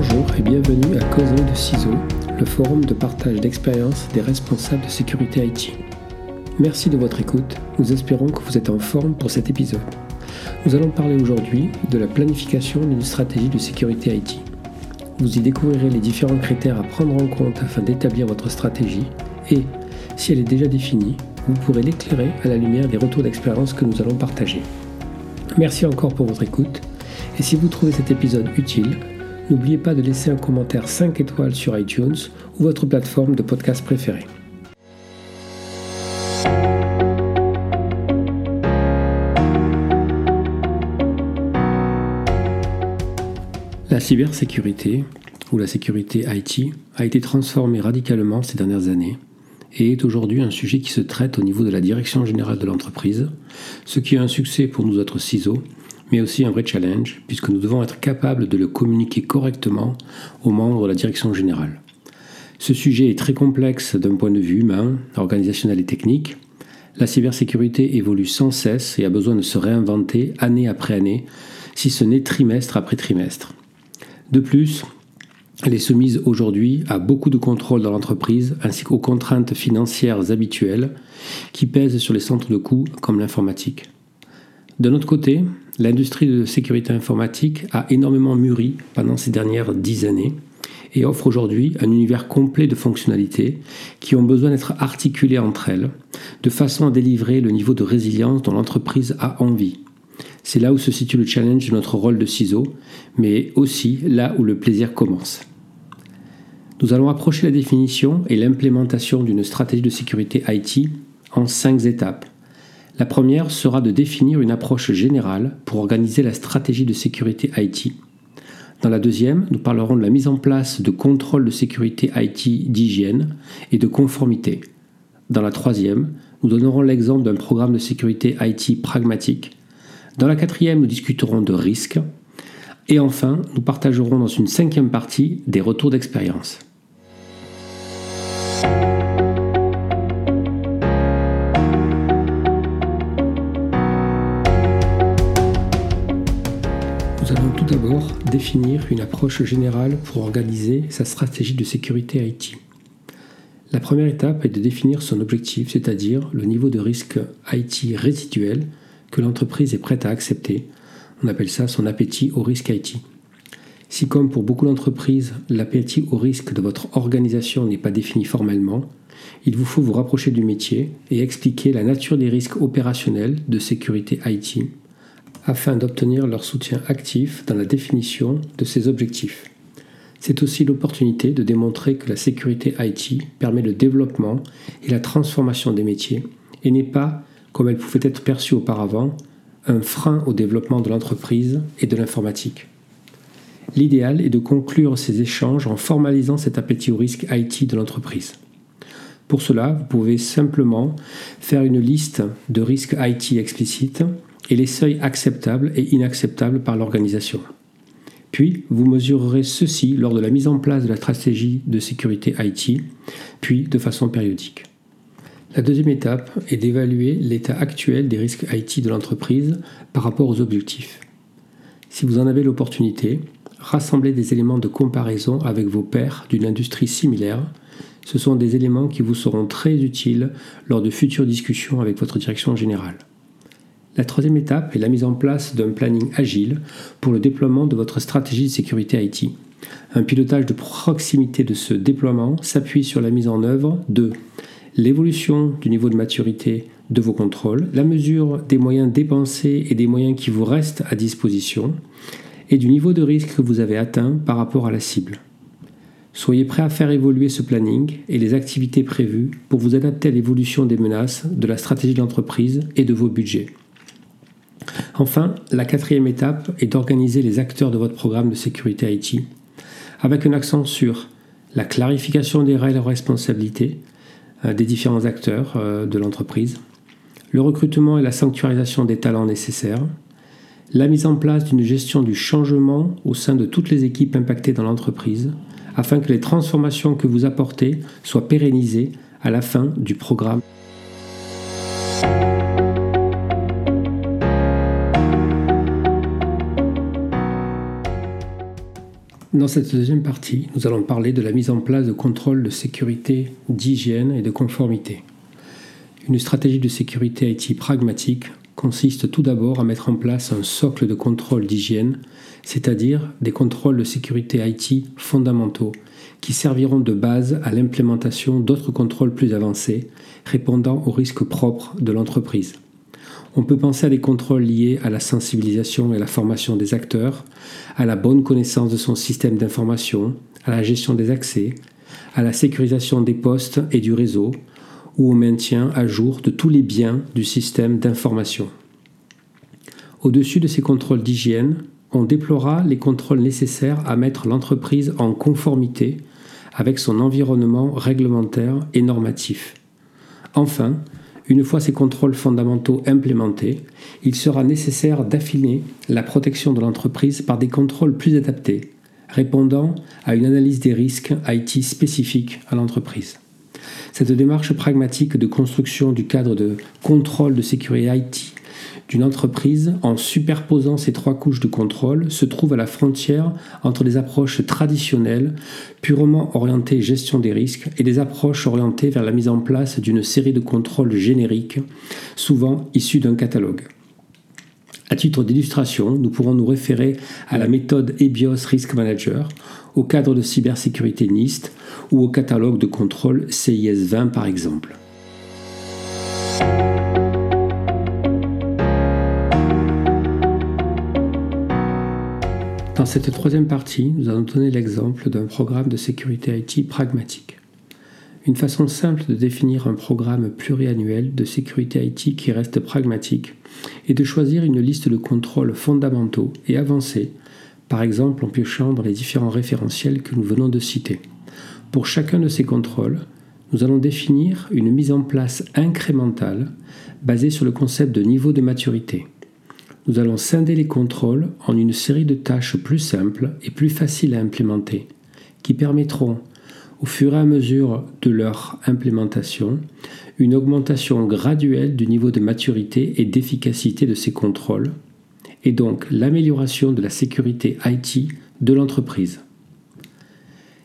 Bonjour et bienvenue à Causerie de CISO, le forum de partage d'expériences des responsables de sécurité IT. Merci de votre écoute, nous espérons que vous êtes en forme pour cet épisode. Nous allons parler aujourd'hui de la planification d'une stratégie de sécurité IT. Vous y découvrirez les différents critères à prendre en compte afin d'établir votre stratégie et, si elle est déjà définie, vous pourrez l'éclairer à la lumière des retours d'expérience que nous allons partager. Merci encore pour votre écoute et si vous trouvez cet épisode utile, n'oubliez pas de laisser un commentaire 5 étoiles sur iTunes ou votre plateforme de podcast préférée. La cybersécurité, ou la sécurité IT, a été transformée radicalement ces dernières années et est aujourd'hui un sujet qui se traite au niveau de la direction générale de l'entreprise, ce qui est un succès pour nous autres ciseaux mais aussi un vrai challenge, puisque nous devons être capables de le communiquer correctement aux membres de la direction générale. Ce sujet est très complexe d'un point de vue humain, organisationnel et technique. La cybersécurité évolue sans cesse et a besoin de se réinventer année après année, si ce n'est trimestre après trimestre. De plus, elle est soumise aujourd'hui à beaucoup de contrôles dans l'entreprise ainsi qu'aux contraintes financières habituelles qui pèsent sur les centres de coûts comme l'informatique. D'un autre côté, l'industrie de sécurité informatique a énormément mûri pendant ces dernières dix années et offre aujourd'hui un univers complet de fonctionnalités qui ont besoin d'être articulées entre elles, de façon à délivrer le niveau de résilience dont l'entreprise a envie. C'est là où se situe le challenge de notre rôle de ciseau, mais aussi là où le plaisir commence. Nous allons approcher la définition et l'implémentation d'une stratégie de sécurité IT en cinq étapes la première sera de définir une approche générale pour organiser la stratégie de sécurité IT. Dans la deuxième, nous parlerons de la mise en place de contrôles de sécurité IT d'hygiène et de conformité. Dans la troisième, nous donnerons l'exemple d'un programme de sécurité IT pragmatique. Dans la quatrième, nous discuterons de risques. Et enfin, nous partagerons dans une cinquième partie des retours d'expérience. Une approche générale pour organiser sa stratégie de sécurité IT. La première étape est de définir son objectif, c'est-à-dire le niveau de risque IT résiduel que l'entreprise est prête à accepter. On appelle ça son appétit au risque IT. Si comme pour beaucoup d'entreprises, l'appétit au risque de votre organisation n'est pas défini formellement, il vous faut vous rapprocher du métier et expliquer la nature des risques opérationnels de sécurité IT afin d'obtenir leur soutien actif dans la définition de ces objectifs. C'est aussi l'opportunité de démontrer que la sécurité IT permet le développement et la transformation des métiers et n'est pas, comme elle pouvait être perçue auparavant, un frein au développement de l'entreprise et de l'informatique. L'idéal est de conclure ces échanges en formalisant cet appétit au risque IT de l'entreprise. Pour cela, vous pouvez simplement faire une liste de risques IT explicites et les seuils acceptables et inacceptables par l'organisation. Puis, vous mesurerez ceci lors de la mise en place de la stratégie de sécurité IT, puis de façon périodique. La deuxième étape est d'évaluer l'état actuel des risques IT de l'entreprise par rapport aux objectifs. Si vous en avez l'opportunité, rassemblez des éléments de comparaison avec vos pairs d'une industrie similaire. Ce sont des éléments qui vous seront très utiles lors de futures discussions avec votre direction générale. La troisième étape est la mise en place d'un planning agile pour le déploiement de votre stratégie de sécurité IT. Un pilotage de proximité de ce déploiement s'appuie sur la mise en œuvre de l'évolution du niveau de maturité de vos contrôles, la mesure des moyens dépensés et des moyens qui vous restent à disposition, et du niveau de risque que vous avez atteint par rapport à la cible. Soyez prêt à faire évoluer ce planning et les activités prévues pour vous adapter à l'évolution des menaces, de la stratégie de l'entreprise et de vos budgets. Enfin, la quatrième étape est d'organiser les acteurs de votre programme de sécurité IT avec un accent sur la clarification des règles de responsabilité euh, des différents acteurs euh, de l'entreprise, le recrutement et la sanctuarisation des talents nécessaires, la mise en place d'une gestion du changement au sein de toutes les équipes impactées dans l'entreprise, afin que les transformations que vous apportez soient pérennisées à la fin du programme. Dans cette deuxième partie, nous allons parler de la mise en place de contrôles de sécurité, d'hygiène et de conformité. Une stratégie de sécurité IT pragmatique consiste tout d'abord à mettre en place un socle de contrôle d'hygiène, c'est-à-dire des contrôles de sécurité IT fondamentaux qui serviront de base à l'implémentation d'autres contrôles plus avancés répondant aux risques propres de l'entreprise. On peut penser à des contrôles liés à la sensibilisation et la formation des acteurs, à la bonne connaissance de son système d'information, à la gestion des accès, à la sécurisation des postes et du réseau, ou au maintien à jour de tous les biens du système d'information. Au-dessus de ces contrôles d'hygiène, on déplora les contrôles nécessaires à mettre l'entreprise en conformité avec son environnement réglementaire et normatif. Enfin, une fois ces contrôles fondamentaux implémentés, il sera nécessaire d'affiner la protection de l'entreprise par des contrôles plus adaptés, répondant à une analyse des risques IT spécifiques à l'entreprise. Cette démarche pragmatique de construction du cadre de contrôle de sécurité IT d'une entreprise, en superposant ces trois couches de contrôle, se trouve à la frontière entre des approches traditionnelles, purement orientées gestion des risques, et des approches orientées vers la mise en place d'une série de contrôles génériques, souvent issus d'un catalogue. À titre d'illustration, nous pourrons nous référer à la méthode EBIOS Risk Manager, au cadre de cybersécurité NIST ou au catalogue de contrôle CIS 20 par exemple. Cette troisième partie, nous allons donner l'exemple d'un programme de sécurité IT pragmatique. Une façon simple de définir un programme pluriannuel de sécurité IT qui reste pragmatique est de choisir une liste de contrôles fondamentaux et avancés, par exemple en piochant dans les différents référentiels que nous venons de citer. Pour chacun de ces contrôles, nous allons définir une mise en place incrémentale basée sur le concept de niveau de maturité nous allons scinder les contrôles en une série de tâches plus simples et plus faciles à implémenter, qui permettront, au fur et à mesure de leur implémentation, une augmentation graduelle du niveau de maturité et d'efficacité de ces contrôles, et donc l'amélioration de la sécurité IT de l'entreprise.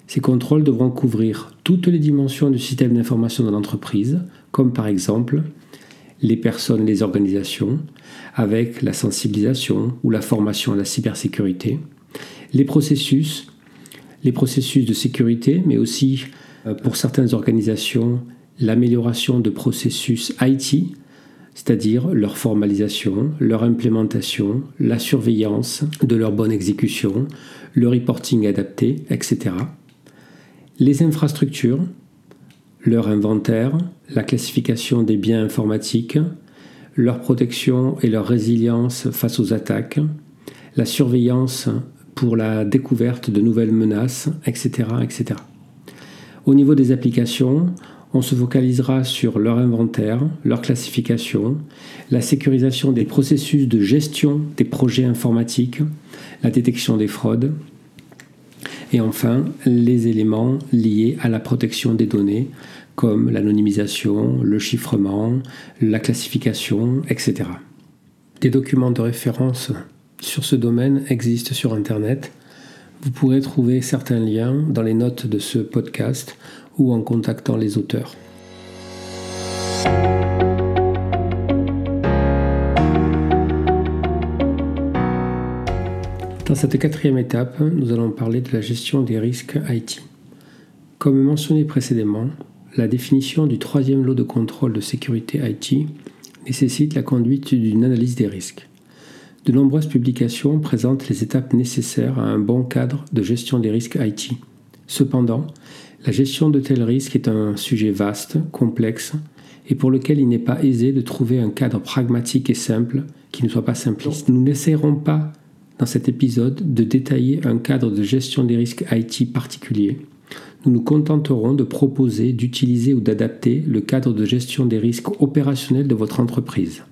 Ces contrôles devront couvrir toutes les dimensions du système d'information de l'entreprise, comme par exemple les personnes, les organisations, avec la sensibilisation ou la formation à la cybersécurité, les processus, les processus de sécurité, mais aussi euh, pour certaines organisations l'amélioration de processus IT, c'est-à-dire leur formalisation, leur implémentation, la surveillance de leur bonne exécution, le reporting adapté, etc. Les infrastructures, leur inventaire, la classification des biens informatiques, leur protection et leur résilience face aux attaques, la surveillance pour la découverte de nouvelles menaces, etc., etc. Au niveau des applications, on se focalisera sur leur inventaire, leur classification, la sécurisation des processus de gestion des projets informatiques, la détection des fraudes, et enfin les éléments liés à la protection des données, comme l'anonymisation, le chiffrement, la classification, etc. Des documents de référence sur ce domaine existent sur Internet. Vous pourrez trouver certains liens dans les notes de ce podcast ou en contactant les auteurs. Dans cette quatrième étape, nous allons parler de la gestion des risques IT. Comme mentionné précédemment, la définition du troisième lot de contrôle de sécurité IT nécessite la conduite d'une analyse des risques. De nombreuses publications présentent les étapes nécessaires à un bon cadre de gestion des risques IT. Cependant, la gestion de tels risques est un sujet vaste, complexe, et pour lequel il n'est pas aisé de trouver un cadre pragmatique et simple qui ne soit pas simpliste. Nous n'essaierons pas dans cet épisode de détailler un cadre de gestion des risques IT particulier, nous nous contenterons de proposer, d'utiliser ou d'adapter le cadre de gestion des risques opérationnels de votre entreprise.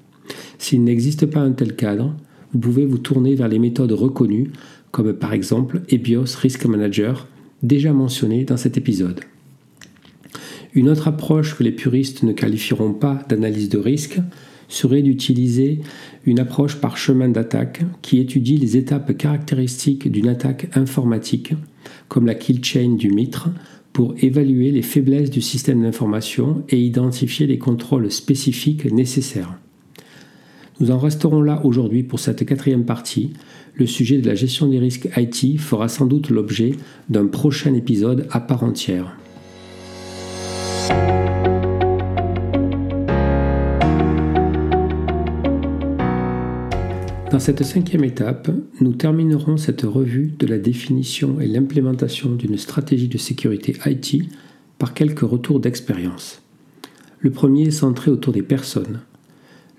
S'il n'existe pas un tel cadre, vous pouvez vous tourner vers les méthodes reconnues, comme par exemple EBIOS Risk Manager, déjà mentionné dans cet épisode. Une autre approche que les puristes ne qualifieront pas d'analyse de risque serait d'utiliser une approche par chemin d'attaque qui étudie les étapes caractéristiques d'une attaque informatique, comme la kill chain du Mitre, pour évaluer les faiblesses du système d'information et identifier les contrôles spécifiques nécessaires. Nous en resterons là aujourd'hui pour cette quatrième partie. Le sujet de la gestion des risques IT fera sans doute l'objet d'un prochain épisode à part entière. Cette cinquième étape, nous terminerons cette revue de la définition et l'implémentation d'une stratégie de sécurité IT par quelques retours d'expérience. Le premier est centré autour des personnes.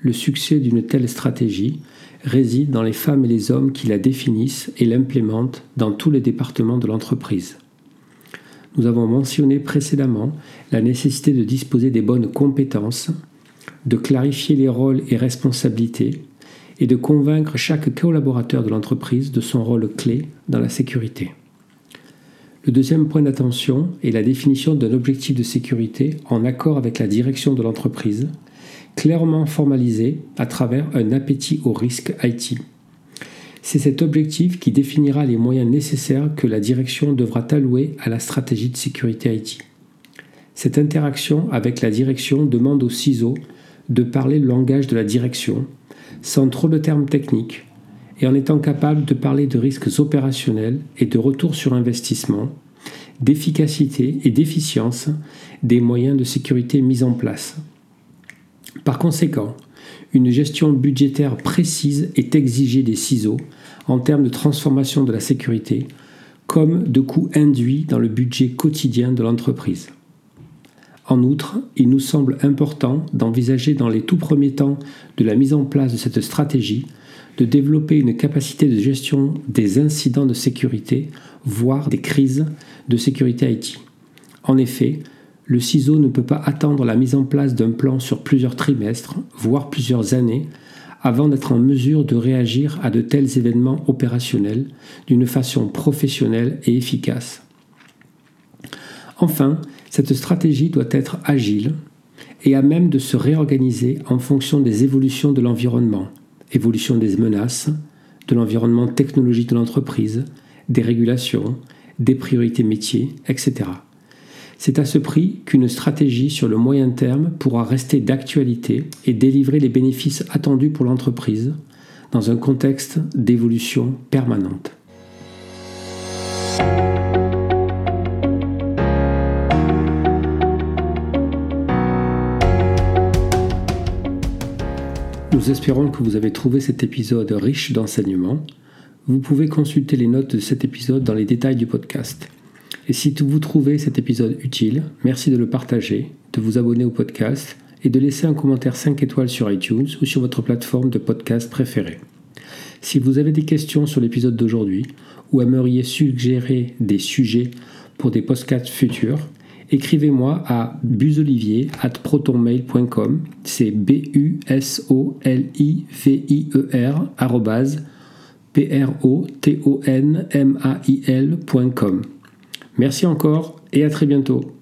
Le succès d'une telle stratégie réside dans les femmes et les hommes qui la définissent et l'implémentent dans tous les départements de l'entreprise. Nous avons mentionné précédemment la nécessité de disposer des bonnes compétences, de clarifier les rôles et responsabilités, et de convaincre chaque collaborateur de l'entreprise de son rôle clé dans la sécurité. Le deuxième point d'attention est la définition d'un objectif de sécurité en accord avec la direction de l'entreprise, clairement formalisé à travers un appétit au risque IT. C'est cet objectif qui définira les moyens nécessaires que la direction devra allouer à la stratégie de sécurité IT. Cette interaction avec la direction demande au CISO de parler le langage de la direction sans trop de termes techniques et en étant capable de parler de risques opérationnels et de retour sur investissement, d'efficacité et d'efficience des moyens de sécurité mis en place. Par conséquent, une gestion budgétaire précise est exigée des ciseaux en termes de transformation de la sécurité, comme de coûts induits dans le budget quotidien de l'entreprise. En outre, il nous semble important d'envisager dans les tout premiers temps de la mise en place de cette stratégie de développer une capacité de gestion des incidents de sécurité, voire des crises de sécurité IT. En effet, le CISO ne peut pas attendre la mise en place d'un plan sur plusieurs trimestres, voire plusieurs années, avant d'être en mesure de réagir à de tels événements opérationnels d'une façon professionnelle et efficace. Enfin, cette stratégie doit être agile et à même de se réorganiser en fonction des évolutions de l'environnement, évolution des menaces, de l'environnement technologique de l'entreprise, des régulations, des priorités métiers, etc. C'est à ce prix qu'une stratégie sur le moyen terme pourra rester d'actualité et délivrer les bénéfices attendus pour l'entreprise dans un contexte d'évolution permanente. Nous espérons que vous avez trouvé cet épisode riche d'enseignements. Vous pouvez consulter les notes de cet épisode dans les détails du podcast. Et si vous trouvez cet épisode utile, merci de le partager, de vous abonner au podcast et de laisser un commentaire 5 étoiles sur iTunes ou sur votre plateforme de podcast préférée. Si vous avez des questions sur l'épisode d'aujourd'hui ou aimeriez suggérer des sujets pour des podcasts futurs, écrivez-moi à busolivier@protonmail.com. C'est B-U-S-O-L-I-V-I-E-R p-r-o-t-o-n-m-a-i-l.com. Merci encore et à très bientôt.